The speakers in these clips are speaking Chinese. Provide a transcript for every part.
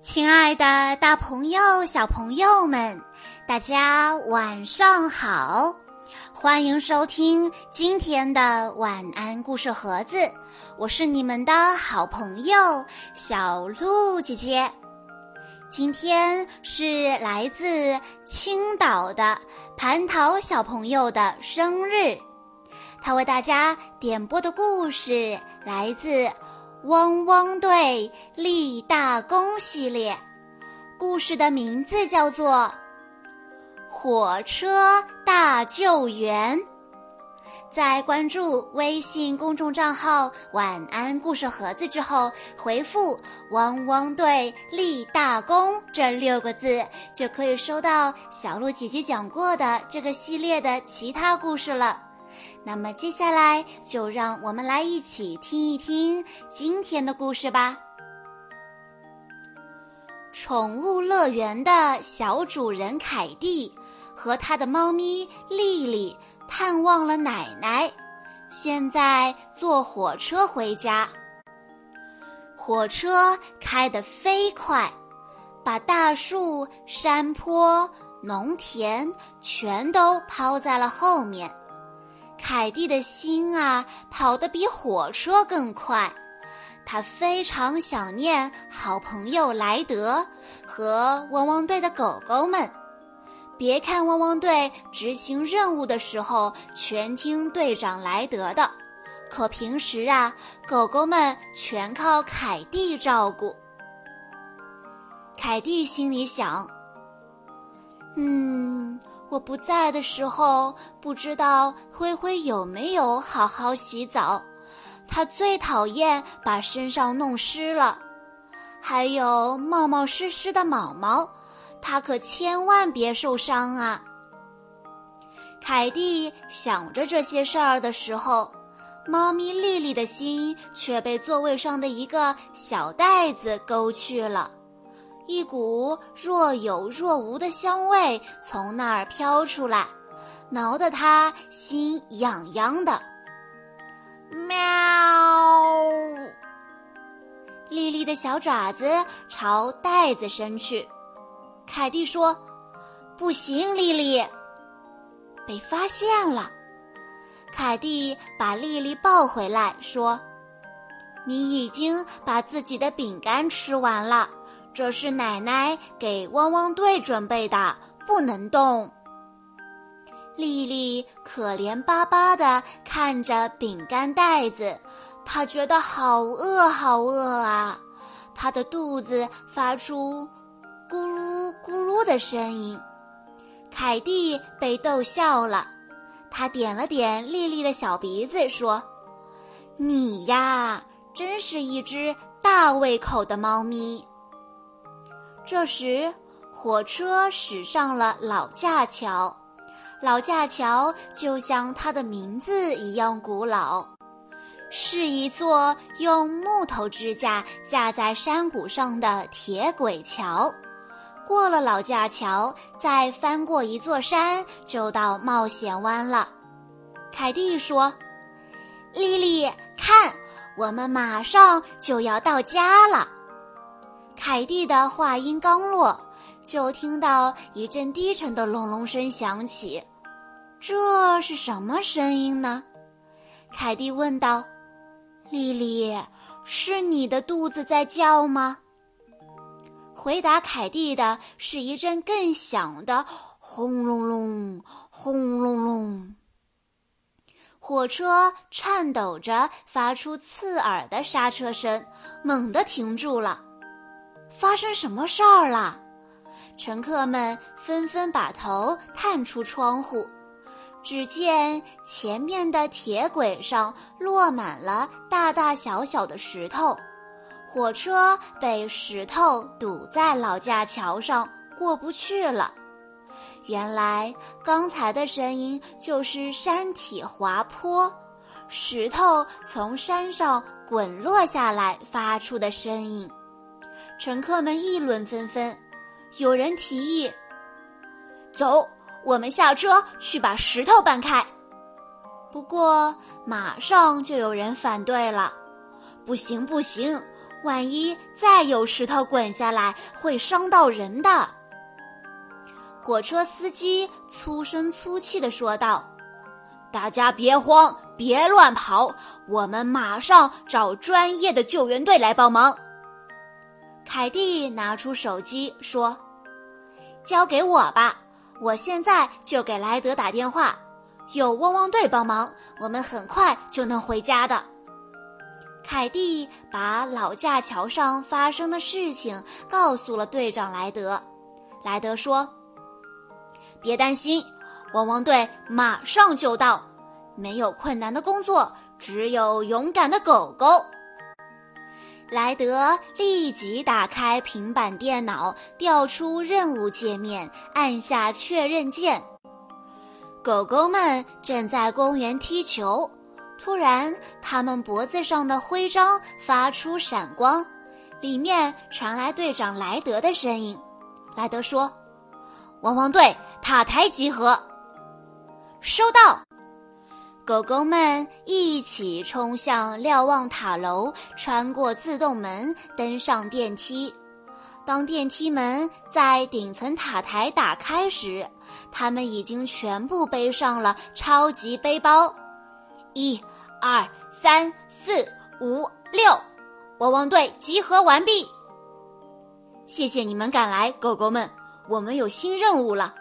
亲爱的，大朋友、小朋友们，大家晚上好！欢迎收听今天的晚安故事盒子，我是你们的好朋友小鹿姐姐。今天是来自青岛的蟠桃小朋友的生日，他为大家点播的故事来自。汪汪队立大功系列，故事的名字叫做《火车大救援》。在关注微信公众账号“晚安故事盒子”之后，回复“汪汪队立大功”这六个字，就可以收到小鹿姐姐讲过的这个系列的其他故事了。那么接下来就让我们来一起听一听今天的故事吧。宠物乐园的小主人凯蒂和他的猫咪丽丽探望了奶奶，现在坐火车回家。火车开得飞快，把大树、山坡、农田全都抛在了后面。凯蒂的心啊，跑得比火车更快。他非常想念好朋友莱德和汪汪队的狗狗们。别看汪汪队执行任务的时候全听队长莱德的，可平时啊，狗狗们全靠凯蒂照顾。凯蒂心里想：“嗯。”我不在的时候，不知道灰灰有没有好好洗澡。他最讨厌把身上弄湿了，还有冒冒失失的毛毛，他可千万别受伤啊！凯蒂想着这些事儿的时候，猫咪丽丽的心却被座位上的一个小袋子勾去了。一股若有若无的香味从那儿飘出来，挠得他心痒痒的。喵！丽丽的小爪子朝袋子伸去。凯蒂说：“不行，丽丽，被发现了。”凯蒂把丽丽抱回来，说：“你已经把自己的饼干吃完了。”这是奶奶给汪汪队准备的，不能动。丽丽可怜巴巴地看着饼干袋子，她觉得好饿，好饿啊！她的肚子发出咕噜咕噜的声音。凯蒂被逗笑了，他点了点丽丽的小鼻子，说：“你呀，真是一只大胃口的猫咪。”这时，火车驶上了老架桥。老架桥就像它的名字一样古老，是一座用木头支架架在山谷上的铁轨桥。过了老架桥，再翻过一座山，就到冒险湾了。凯蒂说：“丽丽，看，我们马上就要到家了。”凯蒂的话音刚落，就听到一阵低沉的隆隆声响起。这是什么声音呢？凯蒂问道。“丽丽，是你的肚子在叫吗？”回答凯蒂的是一阵更响的轰隆隆、轰隆隆。火车颤抖着发出刺耳的刹车声，猛地停住了。发生什么事儿了？乘客们纷纷把头探出窗户，只见前面的铁轨上落满了大大小小的石头，火车被石头堵在老架桥上，过不去了。原来刚才的声音就是山体滑坡，石头从山上滚落下来发出的声音。乘客们议论纷纷，有人提议：“走，我们下车去把石头搬开。”不过马上就有人反对了：“不行，不行，万一再有石头滚下来，会伤到人的。火车司机粗声粗气地说道：“大家别慌，别乱跑，我们马上找专业的救援队来帮忙。”凯蒂拿出手机说：“交给我吧，我现在就给莱德打电话。有汪汪队帮忙，我们很快就能回家的。”凯蒂把老架桥上发生的事情告诉了队长莱德。莱德说：“别担心，汪汪队马上就到。没有困难的工作，只有勇敢的狗狗。”莱德立即打开平板电脑，调出任务界面，按下确认键。狗狗们正在公园踢球。突然，他们脖子上的徽章发出闪光，里面传来队长莱德的声音。莱德说：“汪汪队，塔台集合。”收到。狗狗们一起冲向瞭望塔楼，穿过自动门，登上电梯。当电梯门在顶层塔台打开时，他们已经全部背上了超级背包。一。二三四五六，汪汪队集合完毕。谢谢你们赶来，狗狗们，我们有新任务了。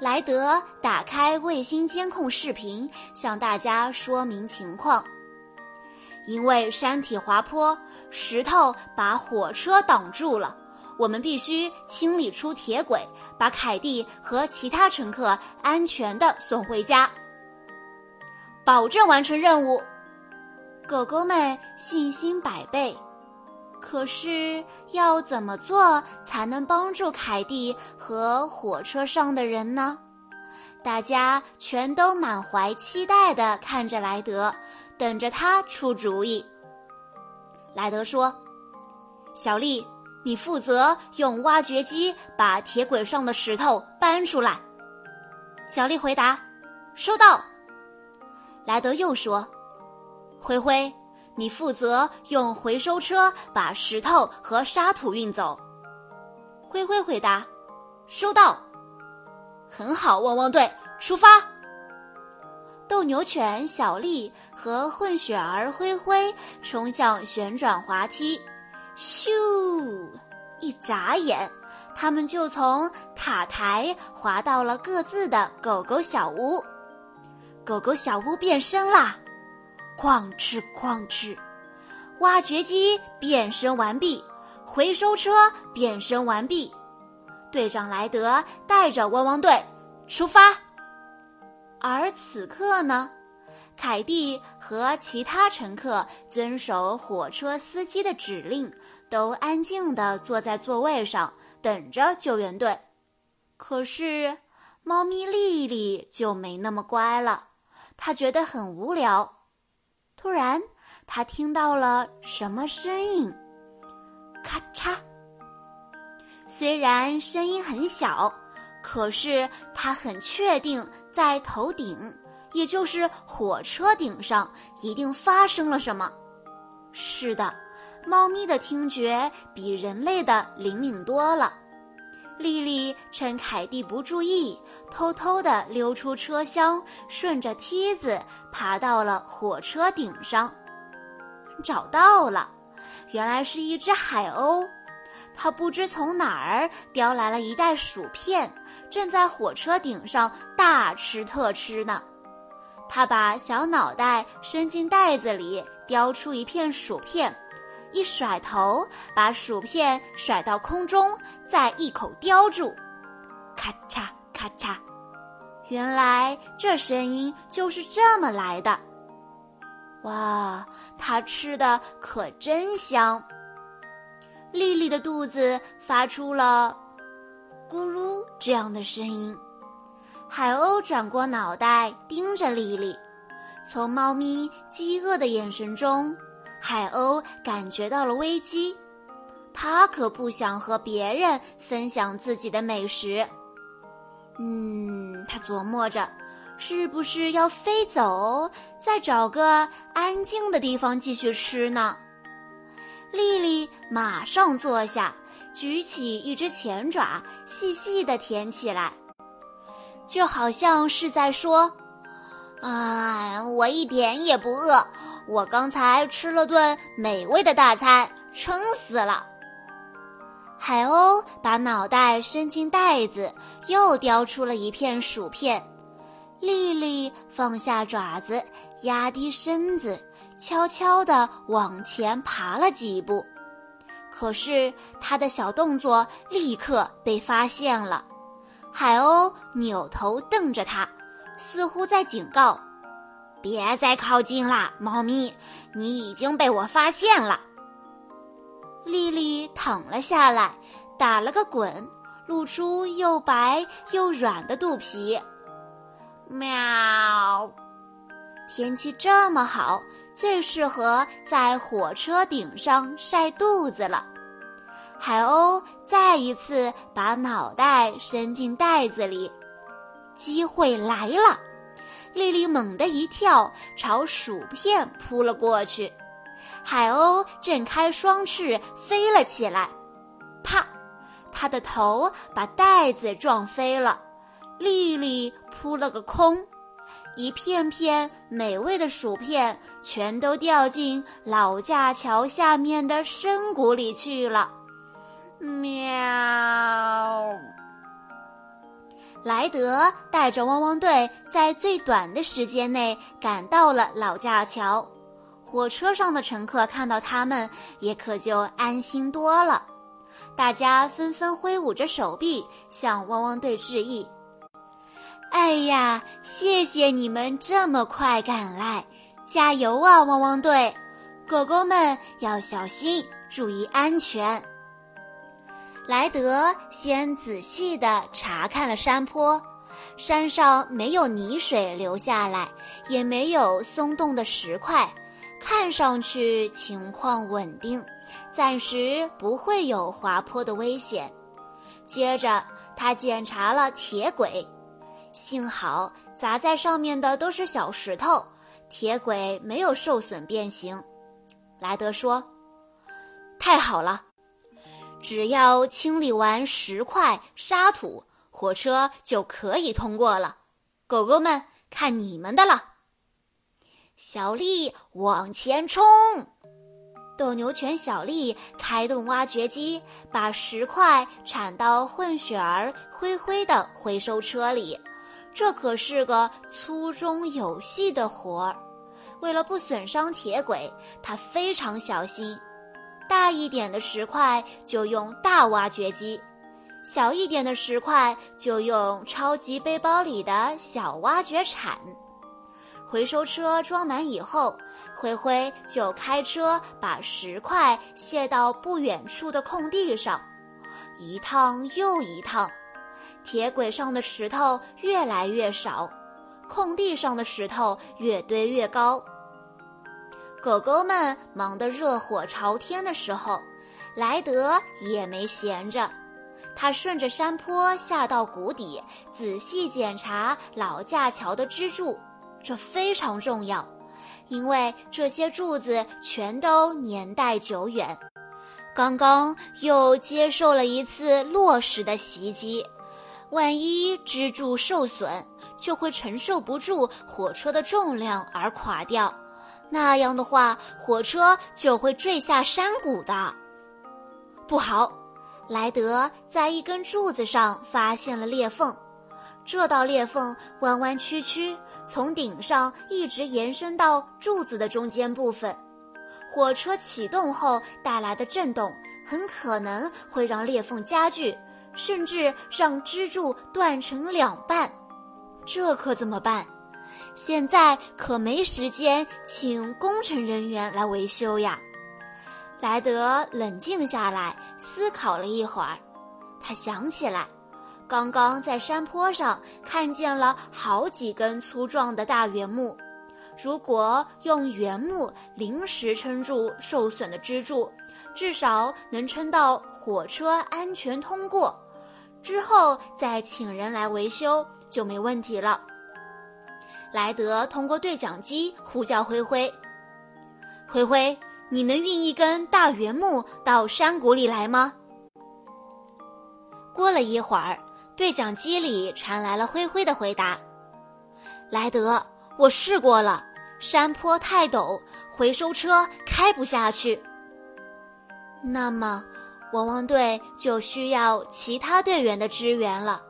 莱德打开卫星监控视频，向大家说明情况。因为山体滑坡，石头把火车挡住了，我们必须清理出铁轨，把凯蒂和其他乘客安全的送回家。保证完成任务，狗狗们信心百倍。可是要怎么做才能帮助凯蒂和火车上的人呢？大家全都满怀期待地看着莱德，等着他出主意。莱德说：“小丽，你负责用挖掘机把铁轨上的石头搬出来。”小丽回答：“收到。”莱德又说：“灰灰，你负责用回收车把石头和沙土运走。”灰灰回答：“收到。”很好，汪汪队出发。斗牛犬小丽和混血儿灰灰冲向旋转滑梯，咻！一眨眼，他们就从塔台滑到了各自的狗狗小屋。狗狗小屋变身啦！哐哧哐哧，挖掘机变身完毕，回收车变身完毕。队长莱德带着汪汪队出发。而此刻呢，凯蒂和其他乘客遵守火车司机的指令，都安静地坐在座位上等着救援队。可是，猫咪丽丽就没那么乖了。它觉得很无聊，突然他听到了什么声音？咔嚓！虽然声音很小，可是他很确定在头顶，也就是火车顶上，一定发生了什么。是的，猫咪的听觉比人类的灵敏多了。丽丽趁凯蒂不注意，偷偷地溜出车厢，顺着梯子爬到了火车顶上。找到了，原来是一只海鸥，它不知从哪儿叼来了一袋薯片，正在火车顶上大吃特吃呢。它把小脑袋伸进袋子里，叼出一片薯片。一甩头，把薯片甩到空中，再一口叼住，咔嚓咔嚓。原来这声音就是这么来的。哇，它吃的可真香！丽丽的肚子发出了咕噜这样的声音。海鸥转过脑袋盯着丽丽，从猫咪饥饿的眼神中。海鸥感觉到了危机，它可不想和别人分享自己的美食。嗯，它琢磨着，是不是要飞走，再找个安静的地方继续吃呢？丽丽马上坐下，举起一只前爪，细细的舔起来，就好像是在说：“啊，我一点也不饿，我刚才吃了顿美味的大餐，撑死了。”海鸥把脑袋伸进袋子，又叼出了一片薯片。丽丽放下爪子，压低身子。悄悄地往前爬了几步，可是她的小动作立刻被发现了。海鸥扭头瞪着她，似乎在警告：“别再靠近啦，猫咪，你已经被我发现了。”丽丽躺了下来，打了个滚，露出又白又软的肚皮。喵！天气这么好。最适合在火车顶上晒肚子了。海鸥再一次把脑袋伸进袋子里，机会来了！丽丽猛地一跳，朝薯片扑了过去。海鸥振开双翅飞了起来，啪！它的头把袋子撞飞了，丽丽扑了个空。一片片美味的薯片全都掉进老架桥下面的深谷里去了。喵！莱德带着汪汪队在最短的时间内赶到了老架桥，火车上的乘客看到他们也可就安心多了，大家纷纷挥舞着手臂向汪汪队致意。哎呀，谢谢你们这么快赶来，加油啊，汪汪队！狗狗们要小心，注意安全。莱德先仔细地查看了山坡，山上没有泥水流下来，也没有松动的石块，看上去情况稳定，暂时不会有滑坡的危险。接着，他检查了铁轨。幸好砸在上面的都是小石头，铁轨没有受损变形。莱德说：“太好了，只要清理完石块、沙土，火车就可以通过了。狗狗们，看你们的了！”小丽往前冲，斗牛犬小丽开动挖掘机，把石块铲到混血儿灰灰的回收车里。这可是个粗中有细的活儿，为了不损伤铁轨，他非常小心。大一点的石块就用大挖掘机，小一点的石块就用超级背包里的小挖掘铲。回收车装满以后，灰灰就开车把石块卸到不远处的空地上，一趟又一趟。铁轨上的石头越来越少，空地上的石头越堆越高。狗狗们忙得热火朝天的时候，莱德也没闲着。他顺着山坡下到谷底，仔细检查老架桥的支柱，这非常重要，因为这些柱子全都年代久远，刚刚又接受了一次落石的袭击。万一支柱受损，就会承受不住火车的重量而垮掉，那样的话，火车就会坠下山谷的。不好，莱德在一根柱子上发现了裂缝，这道裂缝弯弯曲曲，从顶上一直延伸到柱子的中间部分。火车启动后带来的震动，很可能会让裂缝加剧。甚至让支柱断成两半，这可怎么办？现在可没时间请工程人员来维修呀。莱德冷静下来，思考了一会儿，他想起来，刚刚在山坡上看见了好几根粗壮的大圆木，如果用原木临时撑住受损的支柱，至少能撑到火车安全通过。之后再请人来维修就没问题了。莱德通过对讲机呼叫灰灰：“灰灰，你能运一根大圆木到山谷里来吗？”过了一会儿，对讲机里传来了灰灰的回答：“莱德，我试过了，山坡太陡，回收车开不下去。那么，汪汪队就需要其他队员的支援了。”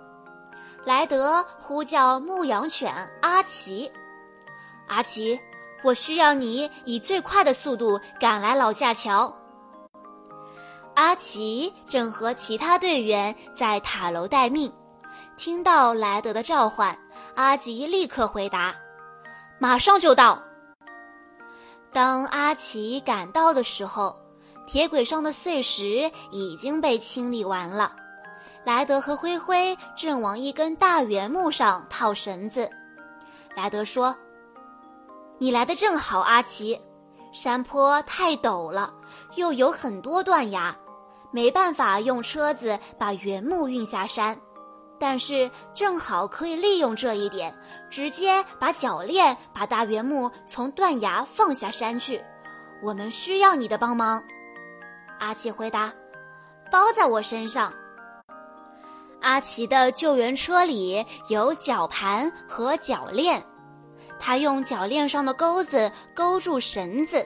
莱德呼叫牧羊犬阿奇：“阿奇，我需要你以最快的速度赶来老架桥。”阿奇正和其他队员在塔楼待命，听到莱德的召唤，阿奇立刻回答：“马上就到。”当阿奇赶到的时候，铁轨上的碎石已经被清理完了。莱德和灰灰正往一根大圆木上套绳子。莱德说：“你来的正好，阿奇。山坡太陡了，又有很多断崖。”没办法用车子把原木运下山，但是正好可以利用这一点，直接把铰链把大圆木从断崖放下山去。我们需要你的帮忙。阿奇回答：“包在我身上。”阿奇的救援车里有绞盘和铰链，他用铰链上的钩子勾住绳子。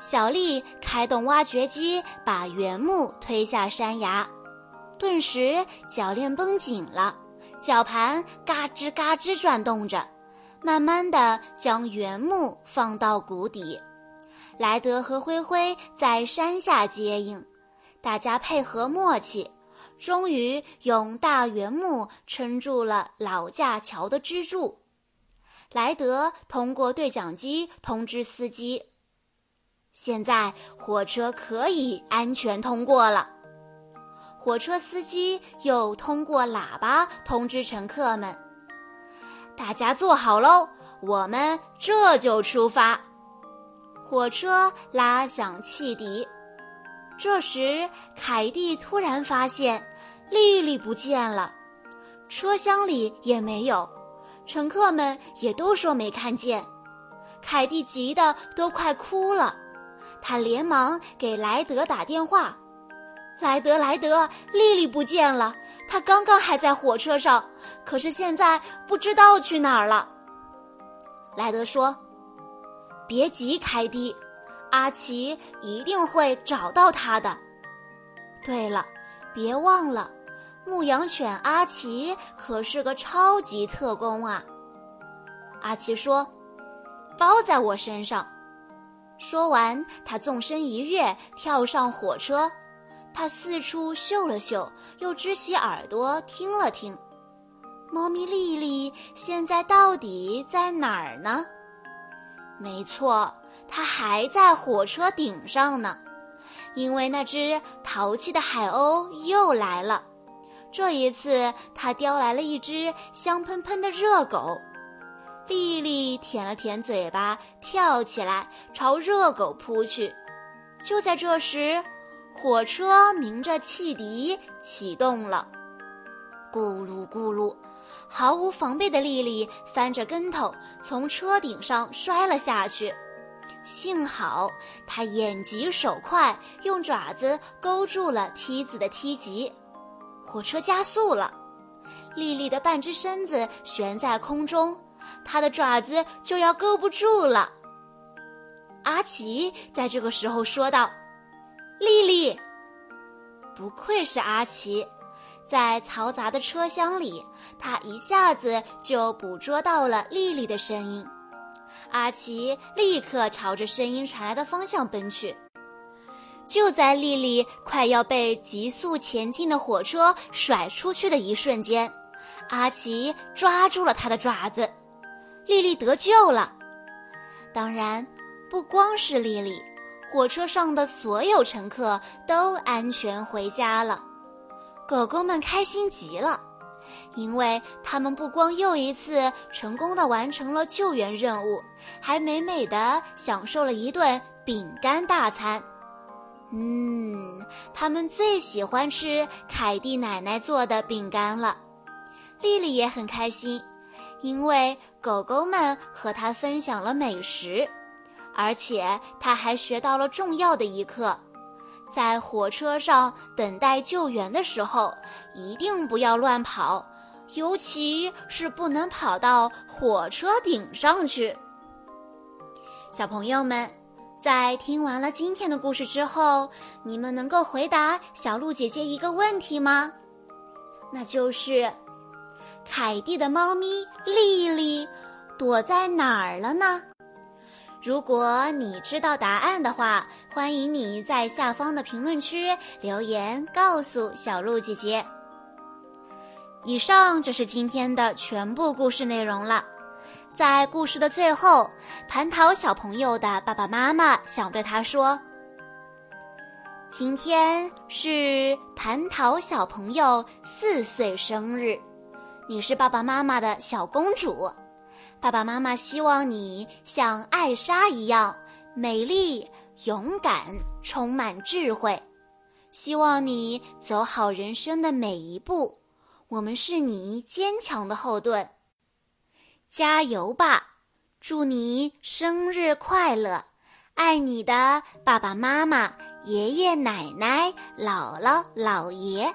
小丽开动挖掘机，把原木推下山崖，顿时铰链绷紧了，绞盘嘎吱嘎吱转动着，慢慢的将原木放到谷底。莱德和灰灰在山下接应，大家配合默契，终于用大圆木撑住了老架桥的支柱。莱德通过对讲机通知司机。现在火车可以安全通过了。火车司机又通过喇叭通知乘客们：“大家坐好喽，我们这就出发。”火车拉响汽笛。这时，凯蒂突然发现丽丽不见了，车厢里也没有，乘客们也都说没看见。凯蒂急得都快哭了。他连忙给莱德打电话：“莱德，莱德，丽丽不见了。她刚刚还在火车上，可是现在不知道去哪儿了。”莱德说：“别急，凯蒂，阿奇一定会找到他的。对了，别忘了，牧羊犬阿奇可是个超级特工啊。”阿奇说：“包在我身上。”说完，他纵身一跃，跳上火车。他四处嗅了嗅，又支起耳朵听了听。猫咪丽丽现在到底在哪儿呢？没错，它还在火车顶上呢。因为那只淘气的海鸥又来了。这一次，它叼来了一只香喷喷的热狗。丽丽舔了舔嘴巴，跳起来朝热狗扑去。就在这时，火车鸣着汽笛启动了，咕噜咕噜，毫无防备的丽丽翻着跟头从车顶上摔了下去。幸好他眼疾手快，用爪子勾住了梯子的梯级，火车加速了。丽丽的半只身子悬在空中。他的爪子就要勾不住了。阿奇在这个时候说道：“丽丽，不愧是阿奇，在嘈杂的车厢里，他一下子就捕捉到了丽丽的声音。”阿奇立刻朝着声音传来的方向奔去。就在莉莉快要被急速前进的火车甩出去的一瞬间，阿奇抓住了他的爪子。莉莉得救了，当然，不光是莉莉，火车上的所有乘客都安全回家了。狗狗们开心极了，因为他们不光又一次成功的完成了救援任务，还美美的享受了一顿饼干大餐。嗯，他们最喜欢吃凯蒂奶奶做的饼干了。丽丽也很开心。因为狗狗们和它分享了美食，而且她还学到了重要的一课：在火车上等待救援的时候，一定不要乱跑，尤其是不能跑到火车顶上去。小朋友们，在听完了今天的故事之后，你们能够回答小鹿姐姐一个问题吗？那就是，凯蒂的猫咪丽丽躲在哪儿了呢？如果你知道答案的话，欢迎你在下方的评论区留言告诉小鹿姐姐。以上就是今天的全部故事内容了。在故事的最后，蟠桃小朋友的爸爸妈妈想对他说：“今天是蟠桃小朋友四岁生日，你是爸爸妈妈的小公主。爸爸妈妈希望你像艾莎一样美丽、勇敢、充满智慧，希望你走好人生的每一步。我们是你坚强的后盾。”加油吧！祝你生日快乐！爱你的爸爸妈妈、爷爷奶奶、姥姥姥爷。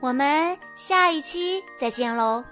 我们下一期再见喽！